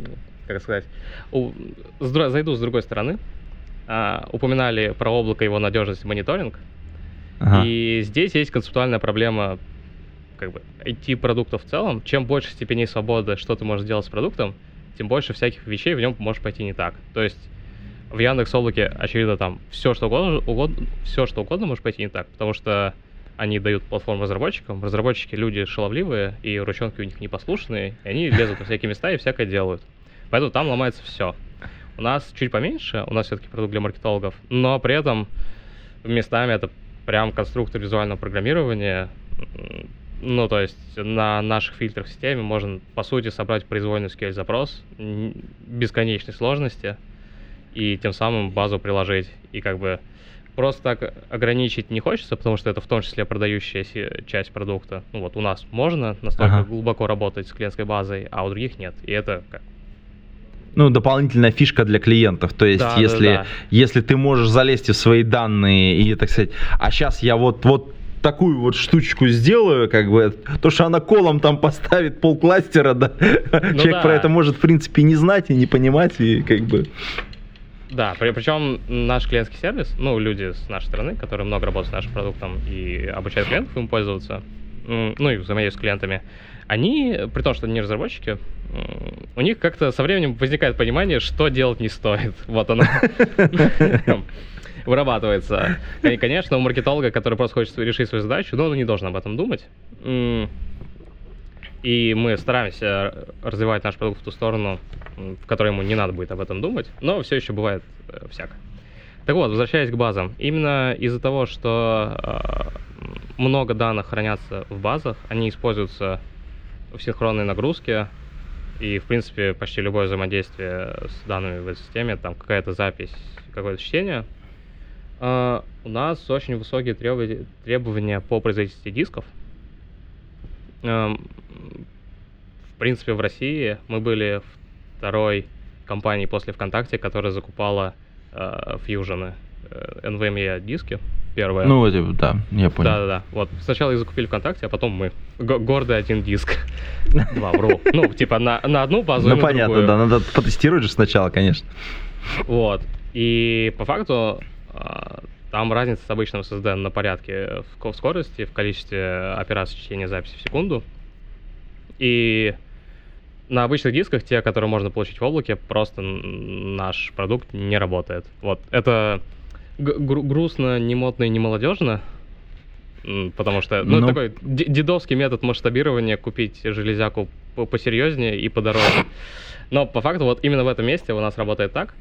как сказать? У, с, зайду с другой стороны. Э, упоминали про облако, его надежность и мониторинг. Ага. И здесь есть концептуальная проблема как бы IT-продуктов в целом. Чем больше степеней свободы, что ты можешь сделать с продуктом, тем больше всяких вещей в нем может пойти не так. То есть в Яндекс Облаке, очевидно, там все что угодно, угодно, все что угодно может пойти не так, потому что они дают платформу разработчикам, разработчики люди шаловливые, и ручонки у них непослушные, и они лезут во всякие места и всякое делают. Поэтому там ломается все. У нас чуть поменьше, у нас все-таки продукт для маркетологов, но при этом местами это прям конструктор визуального программирования, ну, то есть на наших фильтрах в системе можно, по сути, собрать произвольный SQL-запрос бесконечной сложности и тем самым базу приложить. И как бы просто так ограничить не хочется, потому что это в том числе продающаяся часть продукта. Ну вот у нас можно настолько ага. глубоко работать с клиентской базой, а у других нет. И это как ну, дополнительная фишка для клиентов. То есть, если, да, да. если ты можешь залезть в свои данные и, так сказать, а сейчас я вот, вот такую вот штучку сделаю, как бы, то, что она колом там поставит полкластера, да, ну человек да. про это может, в принципе, не знать и не понимать, и как бы... Да, при, причем наш клиентский сервис, ну, люди с нашей стороны, которые много работают с нашим продуктом и обучают клиентов им пользоваться, ну, и взаимодействуют с клиентами, они, при том, что они не разработчики, у них как-то со временем возникает понимание, что делать не стоит. Вот оно вырабатывается. И, конечно, у маркетолога, который просто хочет решить свою задачу, но он не должен об этом думать. И мы стараемся развивать наш продукт в ту сторону, в которой ему не надо будет об этом думать, но все еще бывает э, всяко. Так вот, возвращаясь к базам. Именно из-за того, что э, много данных хранятся в базах, они используются в синхронной нагрузке, и, в принципе, почти любое взаимодействие с данными в этой системе, там какая-то запись, какое-то чтение, э, у нас очень высокие требования по производительности дисков. В принципе, в России мы были второй компанией после ВКонтакте, которая закупала фьюжены, э, NVMe диски первая. Ну, вот, да, я понял. Да-да-да. Вот сначала их закупили ВКонтакте, а потом мы. Г- гордый один диск. Два, вру. Ну, типа на, на одну базу Ну, понятно, да, надо потестировать же сначала, конечно. Вот. И по факту а, там разница с обычным SSD на порядке в скорости, в количестве операций чтения записи в секунду. И на обычных дисках, те, которые можно получить в облаке, просто наш продукт не работает. Вот. Это гру- грустно, не модно и не молодежно, потому что, ну, ну... такой дедовский метод масштабирования, купить железяку посерьезнее и подороже. Но по факту вот именно в этом месте у нас работает так.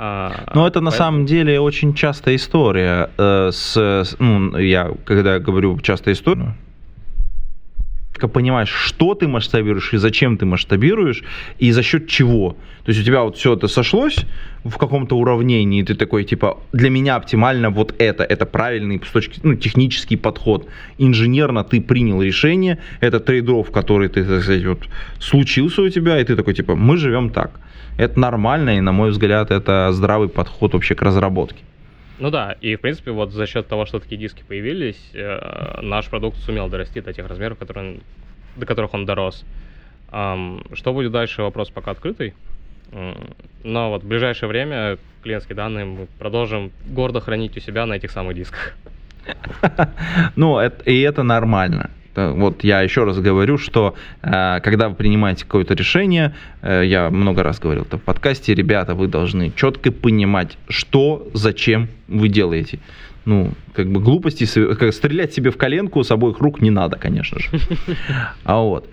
А, ну, это на самом деле очень частая история. Э, с, ну, я, когда говорю частая история, понимаешь, что ты масштабируешь и зачем ты масштабируешь, и за счет чего. То есть у тебя вот все это сошлось в каком-то уравнении, и ты такой, типа, для меня оптимально вот это, это правильный с точки, ну, технический подход. Инженерно ты принял решение, это трейдов, который ты, так сказать, вот случился у тебя, и ты такой, типа, мы живем так. Это нормально, и, на мой взгляд, это здравый подход вообще к разработке. Ну да, и в принципе вот за счет того, что такие диски появились, э, наш продукт сумел дорасти до тех размеров, которые он, до которых он дорос. Эм, что будет дальше, вопрос пока открытый. Но вот в ближайшее время клиентские данные мы продолжим гордо хранить у себя на этих самых дисках. Ну, и это нормально. Вот я еще раз говорю, что э, когда вы принимаете какое-то решение, э, я много раз говорил это в подкасте, ребята, вы должны четко понимать, что, зачем вы делаете. Ну, как бы глупости, как стрелять себе в коленку с обоих рук не надо, конечно же. А вот.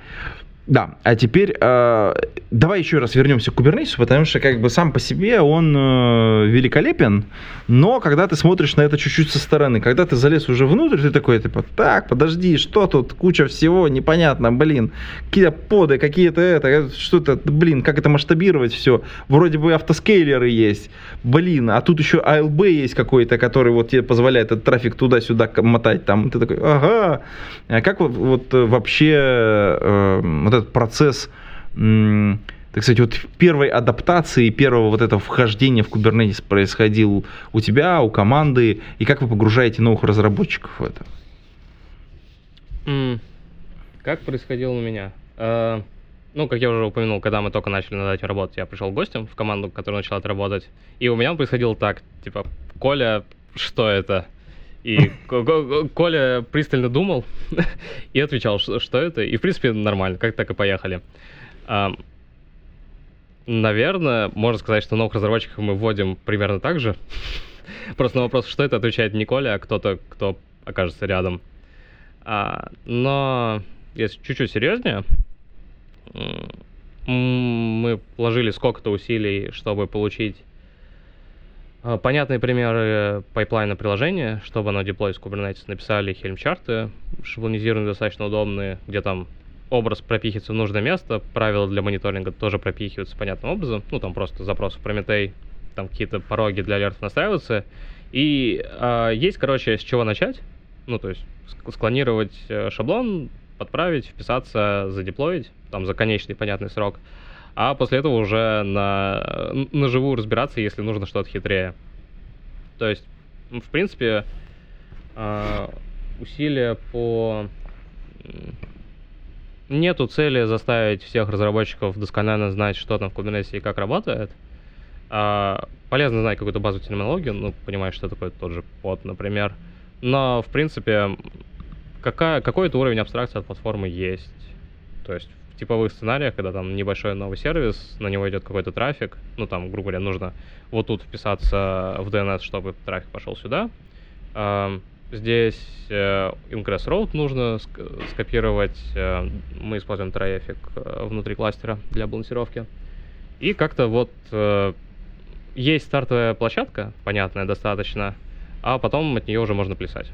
Да, а теперь э, давай еще раз вернемся к Кубернетису, потому что как бы сам по себе он э, великолепен, но когда ты смотришь на это чуть-чуть со стороны, когда ты залез уже внутрь, ты такой типа, так, подожди, что тут, куча всего, непонятно, блин, какие-то поды, какие-то это, что-то, блин, как это масштабировать все, вроде бы автоскейлеры есть, блин, а тут еще ALB есть какой-то, который вот тебе позволяет этот трафик туда-сюда мотать, там, ты такой, ага, а как вот, вот вообще э, вот этот процесс, так сказать, вот первой адаптации, первого вот этого вхождения в Kubernetes происходил у тебя, у команды, и как вы погружаете новых разработчиков в это? Как происходило у меня? Uh, ну, как я уже упомянул, когда мы только начали над этим работать, я пришел гостем в команду, которая начала это и у меня он происходил так, типа, Коля, что это? И Коля пристально думал и отвечал, что это. И, в принципе, нормально, как так и поехали. Наверное, можно сказать, что новых разработчиков мы вводим примерно так же. Просто на вопрос, что это, отвечает не Коля, а кто-то, кто окажется рядом. А, но если чуть-чуть серьезнее, мы вложили сколько-то усилий, чтобы получить понятные примеры pipeline а приложения, чтобы оно деплоилось в Kubernetes написали Helm- chart ы, шаблонизированные, достаточно удобные, где там образ пропихивается в нужное место, правила для мониторинга тоже пропихиваются понятным образом, ну там просто запрос в Prometheus, там какие-то пороги для alert ов настраиваются, и э, есть, короче, с чего начать, ну то есть склонировать э, шаблон, подправить, вписаться, задеплоить, там за конечный понятный срок, а после этого уже на, на живую разбираться, если нужно что-то хитрее. То есть, в принципе, э, усилия по... Нету цели заставить всех разработчиков досконально знать, что там в Kubernetes и как работает. А, полезно знать какую-то базу терминологии, ну, понимаешь, что такое тот же под, например. Но, в принципе, какая, какой-то уровень абстракции от платформы есть. То есть типовых сценариях, когда там небольшой новый сервис, на него идет какой-то трафик, ну, там, грубо говоря, нужно вот тут вписаться в DNS, чтобы трафик пошел сюда. Здесь э, Ingress Road нужно скопировать. Э, мы используем Traffic э, внутри кластера для балансировки. И как-то вот есть стартовая площадка, понятная достаточно, а потом от нее уже можно плясать.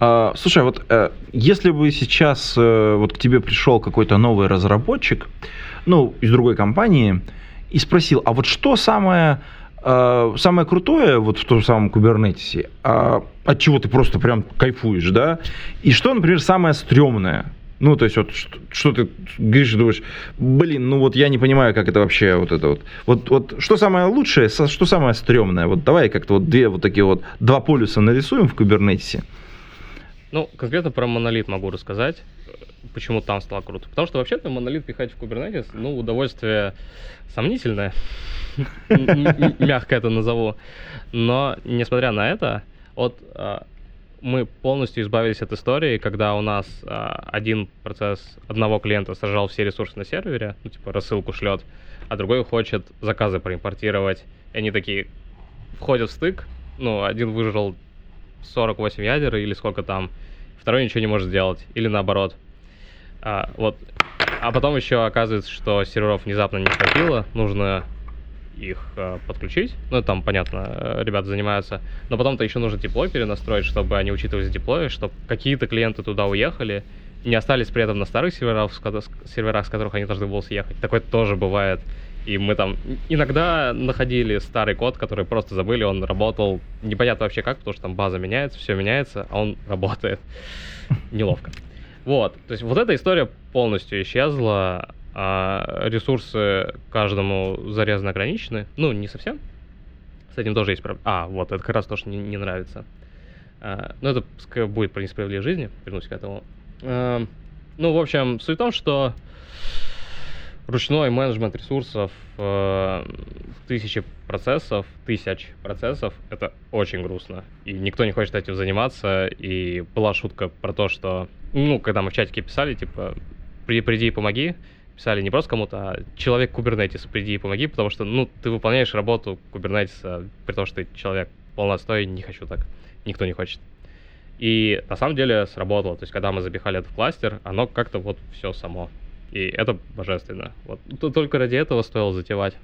А, слушай, вот э, если бы сейчас э, вот к тебе пришел какой-то новый разработчик, ну, из другой компании, и спросил, а вот что самое, э, самое крутое вот в том самом кубернетисе, а, от чего ты просто прям кайфуешь, да, и что, например, самое стрёмное, ну, то есть, вот что, что ты говоришь, думаешь, блин, ну вот я не понимаю, как это вообще вот это вот. Вот, вот что самое лучшее, что самое стрёмное? Вот давай как-то вот две вот такие вот, два полюса нарисуем в кубернетисе. Ну, конкретно про монолит могу рассказать, почему там стало круто. Потому что вообще-то монолит пихать в Kubernetes, ну, удовольствие сомнительное, мягко это назову. Но, несмотря на это, вот а, мы полностью избавились от истории, когда у нас а, один процесс одного клиента сажал все ресурсы на сервере, ну, типа рассылку шлет, а другой хочет заказы проимпортировать. И они такие входят в стык, ну, один выжрал 48 ядер или сколько там, второй ничего не может сделать, или наоборот. А, вот. а потом еще оказывается, что серверов внезапно не хватило, нужно их э, подключить. Ну, там, понятно, э, ребята занимаются. Но потом-то еще нужно тепло перенастроить, чтобы они учитывались в деплое, чтобы какие-то клиенты туда уехали, не остались при этом на старых серверах, серверах, с которых они должны были съехать. Такое тоже бывает. И мы там иногда находили старый код, который просто забыли, он работал непонятно вообще как, потому что там база меняется, все меняется, а он работает. Неловко. Вот, то есть вот эта история полностью исчезла, а ресурсы каждому зарезаны ограничены. Ну, не совсем. С этим тоже есть проблема. А, вот, это как раз то, что не, не нравится. А, ну, это будет про несправедливость жизни, вернусь к этому. А, ну, в общем, суть в том, что ручной менеджмент ресурсов, э, тысячи процессов, тысяч процессов, это очень грустно. И никто не хочет этим заниматься. И была шутка про то, что, ну, когда мы в чатике писали, типа, приди и помоги, писали не просто кому-то, а человек Kubernetes, приди и помоги, потому что, ну, ты выполняешь работу Kubernetes, при том, что ты человек полностой, не хочу так, никто не хочет. И на самом деле сработало. То есть, когда мы запихали это в кластер, оно как-то вот все само. И это божественно. Вот только ради этого стоило затевать.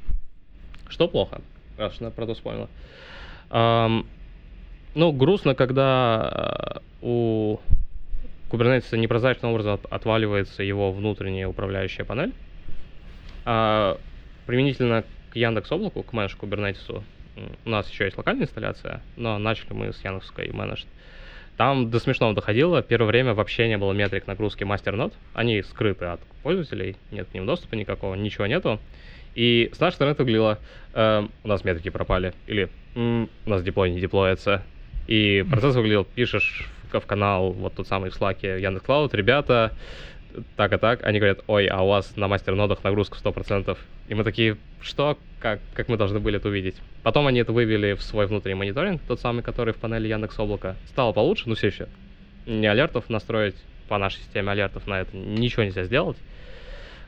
Что плохо, раз уж про то вспомнила. Um, ну, грустно, когда uh, у Kubernetes непрозрачным образом отваливается его внутренняя управляющая панель. А применительно к Яндекс Облаку, к Manage Kubernetes, у нас еще есть локальная инсталляция, но начали мы с Яндексской Managed. Там до смешного доходило. Первое время вообще не было метрик нагрузки мастер-нод. Они скрыты от пользователей, нет к ним доступа никакого, ничего нету. И с нашей стороны это выглядело, э, у нас метрики пропали, или у нас диплой не деплоится. И процесс выглядел, пишешь в, в канал, вот тот самый в Slack Яндекс.Клауд, ребята, так и так, они говорят, ой, а у вас на мастер-нодах нагрузка 100%. И мы такие, что? Как, как мы должны были это увидеть? Потом они это вывели в свой внутренний мониторинг, тот самый, который в панели Яндекс Облака. Стало получше, но все еще не алертов настроить по нашей системе алертов на это ничего нельзя сделать.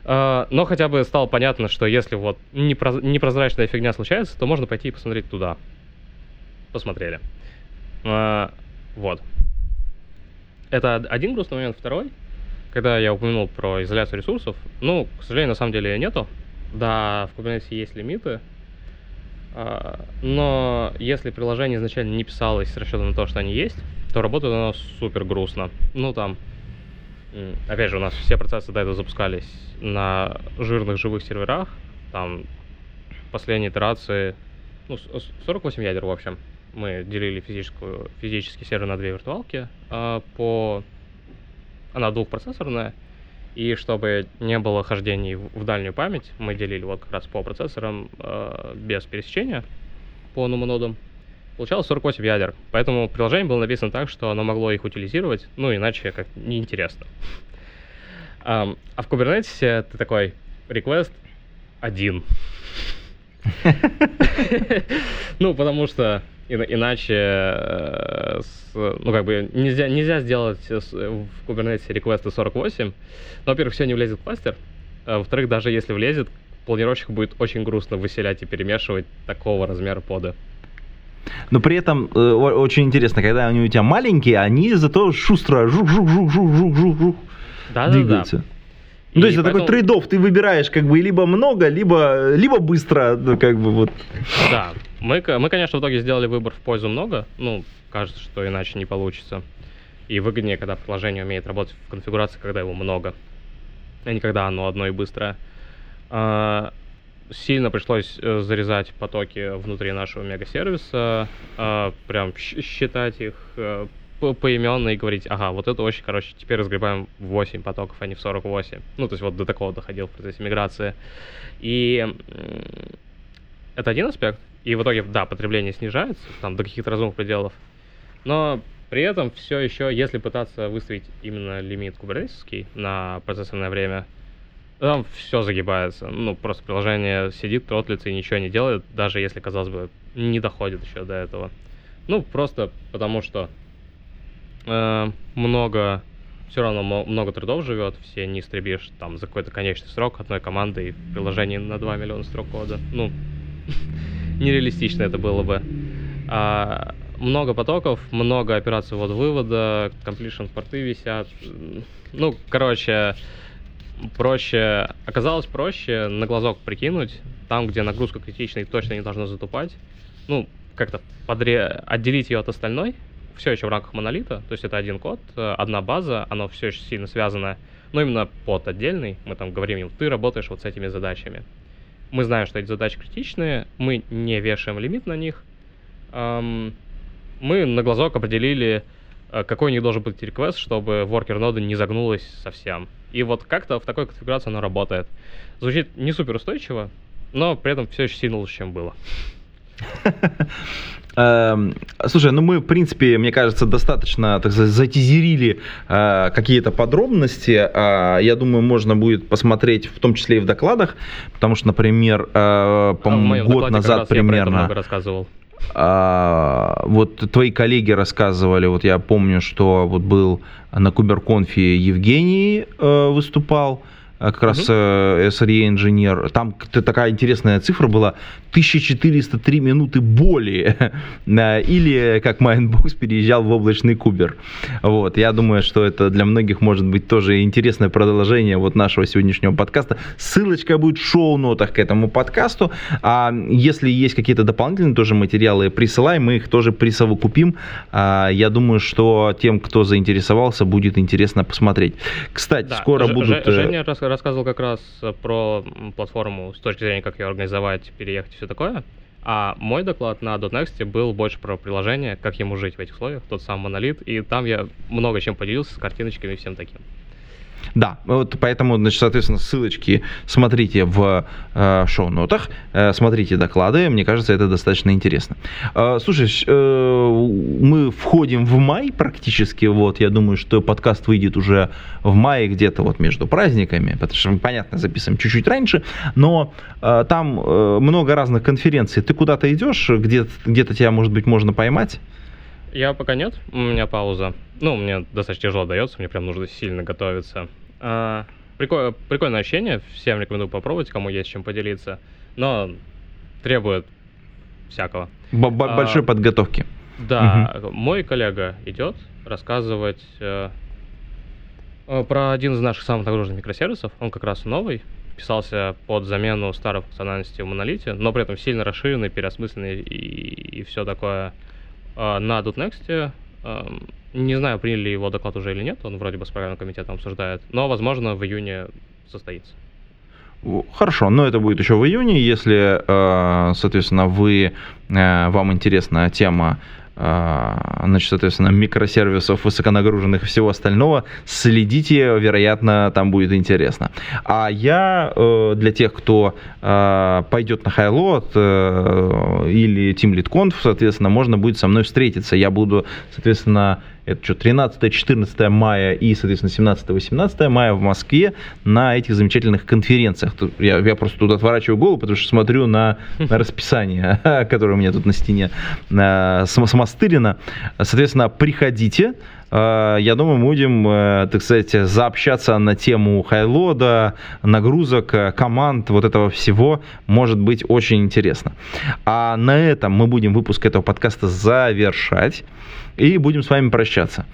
Uh, но хотя бы стало понятно, что если вот непроз... непрозрачная фигня случается, то можно пойти и посмотреть туда. Посмотрели. Uh, вот. Это один грустный момент. Второй — когда я упомянул про изоляцию ресурсов, ну, к сожалению, на самом деле нету. Да, в Kubernetes есть лимиты, а, но если приложение изначально не писалось с расчетом на то, что они есть, то работает оно супер грустно. Ну, там, опять же, у нас все процессы до этого запускались на жирных живых серверах, там, последние итерации, ну, 48 ядер, в общем. Мы делили физическую, физический сервер на две виртуалки а, по она двухпроцессорная, и чтобы не было хождений в дальнюю память, мы делили вот как раз по процессорам э, без пересечения по нумонодам. получалось 48 ядер. Поэтому приложение было написано так, что оно могло их утилизировать, ну, иначе как неинтересно. А, а в Kubernetes ты такой, request один. Ну, потому что иначе, э, ну, как бы, нельзя, нельзя сделать в Kubernetes реквесты 48. Но, во-первых, все не влезет в кластер. А, во-вторых, даже если влезет, планировщику будет очень грустно выселять и перемешивать такого размера поды. Но при этом э, очень интересно, когда они у тебя маленькие, они зато шустро жук-жук-жук-жук-жук-жук да, двигаются. Да, да. Ну, то есть поэтому... это такой трейдов, ты выбираешь как бы либо много, либо, либо быстро, ну, как бы вот. Да, мы, мы, конечно, в итоге сделали выбор в пользу много, ну, кажется, что иначе не получится. И выгоднее, когда приложение умеет работать в конфигурации, когда его много, а не когда оно одно и быстрое. А, сильно пришлось э, зарезать потоки внутри нашего мегасервиса, а, прям считать их, э, поименно и говорить, ага, вот это очень, короче, теперь разгребаем 8 потоков, а не в 48. Ну, то есть вот до такого доходил в процессе миграции. И это один аспект. И в итоге, да, потребление снижается, там, до каких-то разумных пределов. Но при этом все еще, если пытаться выставить именно лимит кубернетовский на процессорное время, там все загибается. Ну, просто приложение сидит, тротлится и ничего не делает, даже если, казалось бы, не доходит еще до этого. Ну, просто потому что э, много, все равно много трудов живет, все не истребишь там за какой-то конечный срок одной команды и в приложении на 2 миллиона строк кода. Ну, нереалистично это было бы. А, много потоков, много операций ввод-вывода, completion порты висят. Ну, короче, проще, оказалось проще на глазок прикинуть, там, где нагрузка критичная и точно не должна затупать, ну, как-то подре... отделить ее от остальной, все еще в рамках монолита, то есть это один код, э, одна база, оно все еще сильно связано, но именно под отдельный, мы там говорим им, ты работаешь вот с этими задачами. Мы знаем, что эти задачи критичные, мы не вешаем лимит на них, эм, мы на глазок определили, э, какой у них должен быть реквест, чтобы воркер нода не загнулась совсем. И вот как-то в такой конфигурации оно работает. Звучит не супер устойчиво, но при этом все еще сильно лучше, чем было. Эм, слушай, ну мы, в принципе, мне кажется, достаточно так сказать, затизерили э, какие-то подробности. Э, я думаю, можно будет посмотреть, в том числе и в докладах, потому что, например, э, по-моему, а год назад примерно... Рассказывал. А, вот твои коллеги рассказывали, вот я помню, что вот был на KuberConf е Евгений э, выступал, как раз uh SRE инженер. Там такая интересная цифра была 1403 минуты боли. Или как Майнбокс переезжал в облачный кубер. Вот. Я думаю, что это для многих может быть тоже интересное продолжение вот нашего сегодняшнего подкаста. Ссылочка будет в шоу-нотах к этому подкасту. А если есть какие-то дополнительные тоже материалы, присылай, мы их тоже присовокупим. А, я думаю, что тем, кто заинтересовался, будет интересно посмотреть. Кстати, да, скоро Ж- будут... Э, Женя рассказывал как раз про платформу с точки зрения, как ее организовать, переехать и все такое. А мой доклад на .next был больше про приложение, как ему жить в этих условиях, тот самый монолит, и там я много чем поделился с картиночками и всем таким. Да, вот поэтому, значит, соответственно, ссылочки смотрите в э, шоу-нотах, э, смотрите доклады, мне кажется, это достаточно интересно. Э, слушай, э, мы входим в май практически, вот, я думаю, что подкаст выйдет уже в мае где-то вот между праздниками, потому что мы, понятно, записываем чуть-чуть раньше, но э, там э, много разных конференций. Ты куда-то идешь, где-то, где-то тебя, может быть, можно поймать? Я пока нет, у меня пауза. Ну, мне достаточно тяжело дается, мне прям нужно сильно готовиться. А, приколь, прикольное ощущение, всем рекомендую попробовать, кому есть чем поделиться, но требует всякого. Б -б Большой а, подготовки. Да, угу. мой коллега идет рассказывать э, э, про один из наших самых нагруженных микросервисов. Он как раз новый, писался под замену старой функциональности в монолите, но при этом сильно расширенный, переосмысленный и, и все такое на .next. Э, не знаю, приняли его доклад уже или нет, он вроде бы с программным комитетом обсуждает, но, возможно, в июне состоится. Хорошо, но это будет еще в июне, если, э, соответственно, вы, э, вам интересна тема а, значит, соответственно, микросервисов высоконагруженных и всего остального. Следите, вероятно, там будет интересно. А я э, для тех, кто э, пойдет на Хайлот э, или Team Lead Conf, соответственно, можно будет со мной встретиться. Я буду, соответственно, это что, 13-14 мая и, соответственно, 17-18 мая в Москве на этих замечательных конференциях. Я, я просто тут отворачиваю голову, потому что смотрю на, на расписание, которое у меня тут на стене э, смастырено. Соответственно, приходите, я думаю, будем, э, так сказать, заобщаться на тему хайлода, нагрузок, команд, вот этого всего. Может быть очень интересно. А на этом мы будем выпуск этого подкаста завершать и будем с вами прощаться.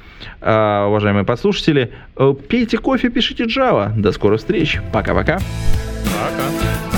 Уважаемые подслушатели, э, пейте кофе, пишите Java. До скорых встреч. Пока-пока. Пока.